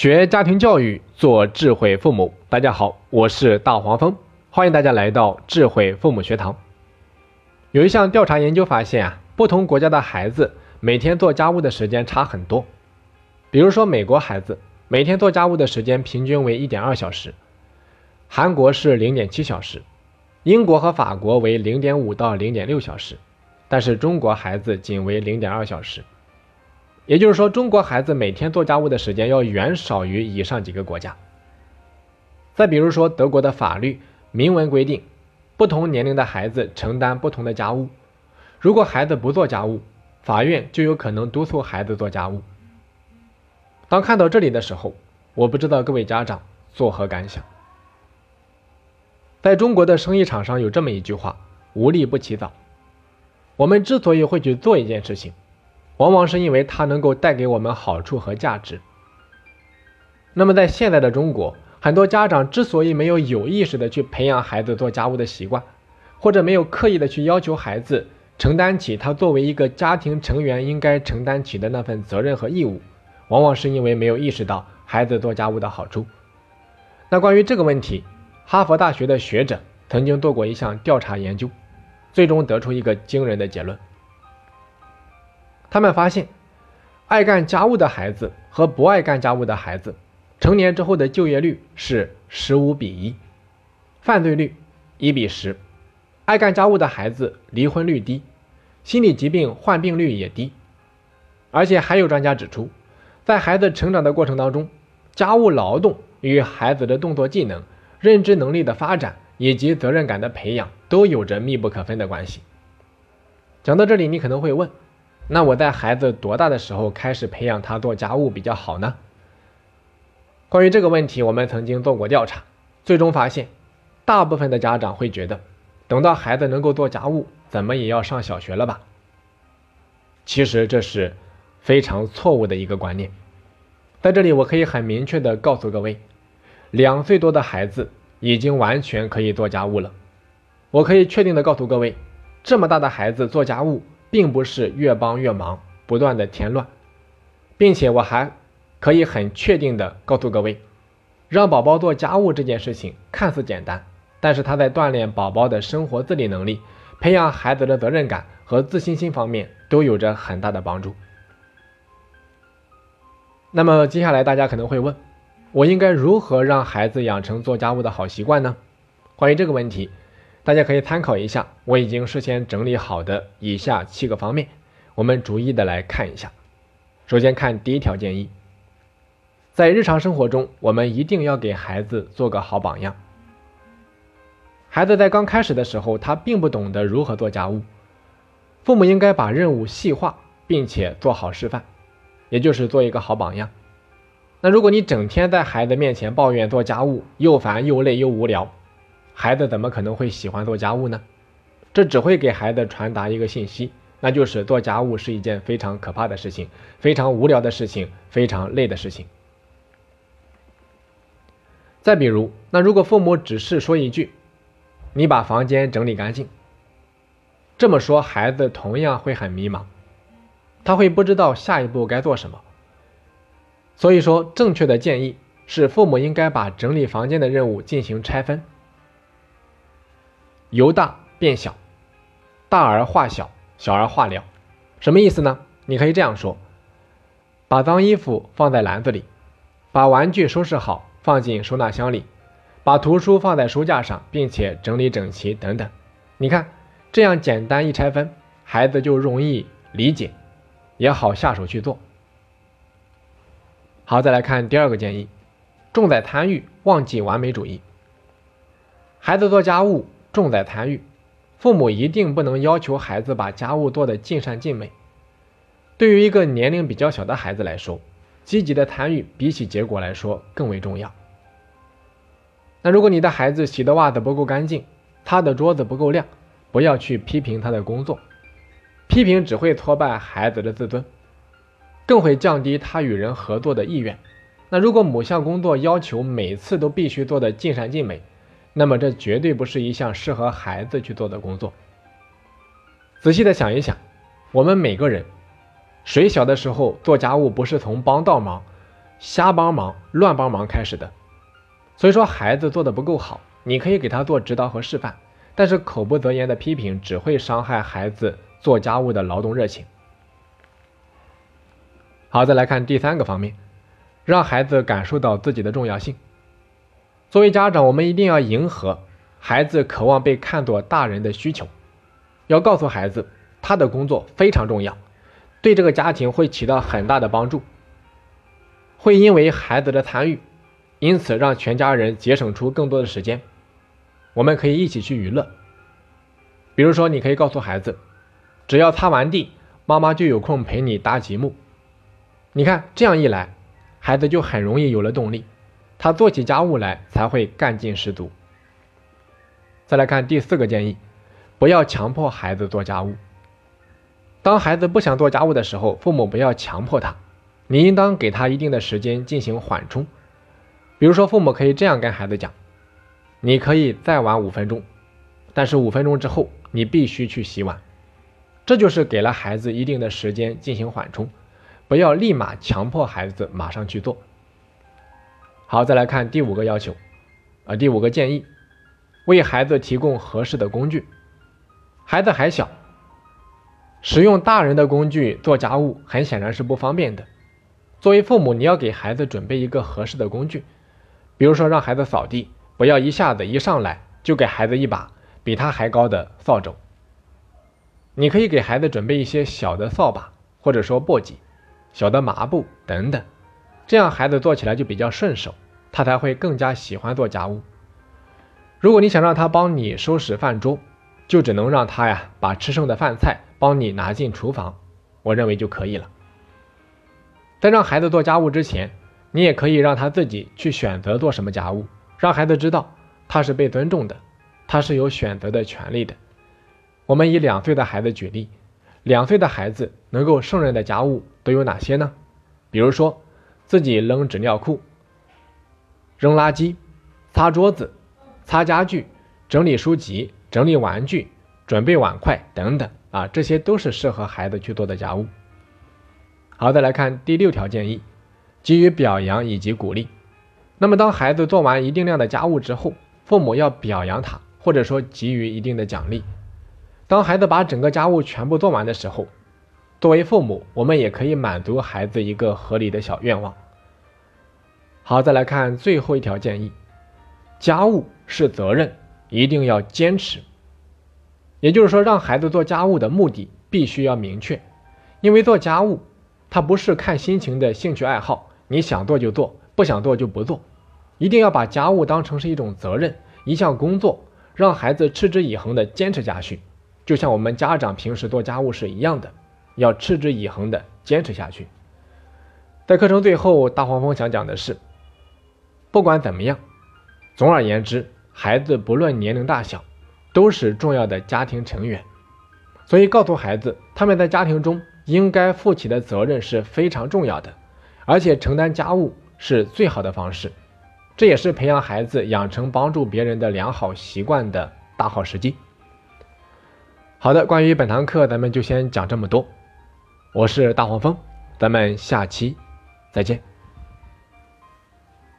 学家庭教育，做智慧父母。大家好，我是大黄蜂，欢迎大家来到智慧父母学堂。有一项调查研究发现啊，不同国家的孩子每天做家务的时间差很多。比如说，美国孩子每天做家务的时间平均为一点二小时，韩国是零点七小时，英国和法国为零点五到零点六小时，但是中国孩子仅为零点二小时。也就是说，中国孩子每天做家务的时间要远少于以上几个国家。再比如说，德国的法律明文规定，不同年龄的孩子承担不同的家务。如果孩子不做家务，法院就有可能督促孩子做家务。当看到这里的时候，我不知道各位家长作何感想。在中国的生意场上有这么一句话：“无利不起早。”我们之所以会去做一件事情，往往是因为它能够带给我们好处和价值。那么，在现在的中国，很多家长之所以没有有意识的去培养孩子做家务的习惯，或者没有刻意的去要求孩子承担起他作为一个家庭成员应该承担起的那份责任和义务，往往是因为没有意识到孩子做家务的好处。那关于这个问题，哈佛大学的学者曾经做过一项调查研究，最终得出一个惊人的结论。他们发现，爱干家务的孩子和不爱干家务的孩子，成年之后的就业率是十五比一，犯罪率一比十。爱干家务的孩子离婚率低，心理疾病患病率也低。而且还有专家指出，在孩子成长的过程当中，家务劳动与孩子的动作技能、认知能力的发展以及责任感的培养都有着密不可分的关系。讲到这里，你可能会问。那我在孩子多大的时候开始培养他做家务比较好呢？关于这个问题，我们曾经做过调查，最终发现，大部分的家长会觉得，等到孩子能够做家务，怎么也要上小学了吧？其实这是非常错误的一个观念。在这里，我可以很明确的告诉各位，两岁多的孩子已经完全可以做家务了。我可以确定的告诉各位，这么大的孩子做家务。并不是越帮越忙，不断的添乱，并且我还可以很确定的告诉各位，让宝宝做家务这件事情看似简单，但是他在锻炼宝宝的生活自理能力、培养孩子的责任感和自信心方面都有着很大的帮助。那么接下来大家可能会问，我应该如何让孩子养成做家务的好习惯呢？关于这个问题。大家可以参考一下我已经事先整理好的以下七个方面，我们逐一的来看一下。首先看第一条建议，在日常生活中，我们一定要给孩子做个好榜样。孩子在刚开始的时候，他并不懂得如何做家务，父母应该把任务细化，并且做好示范，也就是做一个好榜样。那如果你整天在孩子面前抱怨做家务又烦又累又无聊，孩子怎么可能会喜欢做家务呢？这只会给孩子传达一个信息，那就是做家务是一件非常可怕的事情，非常无聊的事情，非常累的事情。再比如，那如果父母只是说一句“你把房间整理干净”，这么说，孩子同样会很迷茫，他会不知道下一步该做什么。所以说，正确的建议是，父母应该把整理房间的任务进行拆分。由大变小，大而化小，小而化了，什么意思呢？你可以这样说：把脏衣服放在篮子里，把玩具收拾好放进收纳箱里，把图书放在书架上，并且整理整齐等等。你看，这样简单一拆分，孩子就容易理解，也好下手去做。好，再来看第二个建议：重在参与，忘记完美主义。孩子做家务。重在参与，父母一定不能要求孩子把家务做得尽善尽美。对于一个年龄比较小的孩子来说，积极的参与比起结果来说更为重要。那如果你的孩子洗的袜子不够干净，他的桌子不够亮，不要去批评他的工作，批评只会挫败孩子的自尊，更会降低他与人合作的意愿。那如果某项工作要求每次都必须做得尽善尽美，那么这绝对不是一项适合孩子去做的工作。仔细的想一想，我们每个人，谁小的时候做家务不是从帮倒忙，瞎帮忙、乱帮忙开始的。所以说，孩子做的不够好，你可以给他做指导和示范，但是口不择言的批评只会伤害孩子做家务的劳动热情。好，再来看第三个方面，让孩子感受到自己的重要性。作为家长，我们一定要迎合孩子渴望被看作大人的需求，要告诉孩子他的工作非常重要，对这个家庭会起到很大的帮助，会因为孩子的参与，因此让全家人节省出更多的时间。我们可以一起去娱乐，比如说，你可以告诉孩子，只要擦完地，妈妈就有空陪你搭积木。你看，这样一来，孩子就很容易有了动力，他做起家务来才会干劲十足。再来看第四个建议，不要强迫孩子做家务。当孩子不想做家务的时候，父母不要强迫他，你应当给他一定的时间进行缓冲。比如说，父母可以这样跟孩子讲：“你可以再玩五分钟，但是五分钟之后你必须去洗碗。”这就是给了孩子一定的时间进行缓冲。不要立马强迫孩子马上去做。好，再来看第五个要求，啊，第五个建议，为孩子提供合适的工具。孩子还小，使用大人的工具做家务很显然是不方便的。作为父母，你要给孩子准备一个合适的工具，比如说让孩子扫地，不要一下子一上来就给孩子一把比他还高的扫帚。你可以给孩子准备一些小的扫把，或者说簸箕。小的抹布等等，这样孩子做起来就比较顺手，他才会更加喜欢做家务。如果你想让他帮你收拾饭桌，就只能让他呀把吃剩的饭菜帮你拿进厨房，我认为就可以了。在让孩子做家务之前，你也可以让他自己去选择做什么家务，让孩子知道他是被尊重的，他是有选择的权利的。我们以两岁的孩子举例。两岁的孩子能够胜任的家务都有哪些呢？比如说，自己扔纸尿裤、扔垃圾、擦桌子、擦家具、整理书籍、整理玩具、准备碗筷等等啊，这些都是适合孩子去做的家务。好，再来看第六条建议，给予表扬以及鼓励。那么，当孩子做完一定量的家务之后，父母要表扬他，或者说给予一定的奖励。当孩子把整个家务全部做完的时候，作为父母，我们也可以满足孩子一个合理的小愿望。好，再来看最后一条建议：家务是责任，一定要坚持。也就是说，让孩子做家务的目的必须要明确，因为做家务它不是看心情的兴趣爱好，你想做就做，不想做就不做，一定要把家务当成是一种责任，一项工作，让孩子持之以恒的坚持下去。就像我们家长平时做家务是一样的，要持之以恒的坚持下去。在课程最后，大黄蜂想讲的是，不管怎么样，总而言之，孩子不论年龄大小，都是重要的家庭成员。所以告诉孩子，他们在家庭中应该负起的责任是非常重要的，而且承担家务是最好的方式。这也是培养孩子养成帮助别人的良好习惯的大好时机。好的，关于本堂课，咱们就先讲这么多。我是大黄蜂，咱们下期再见。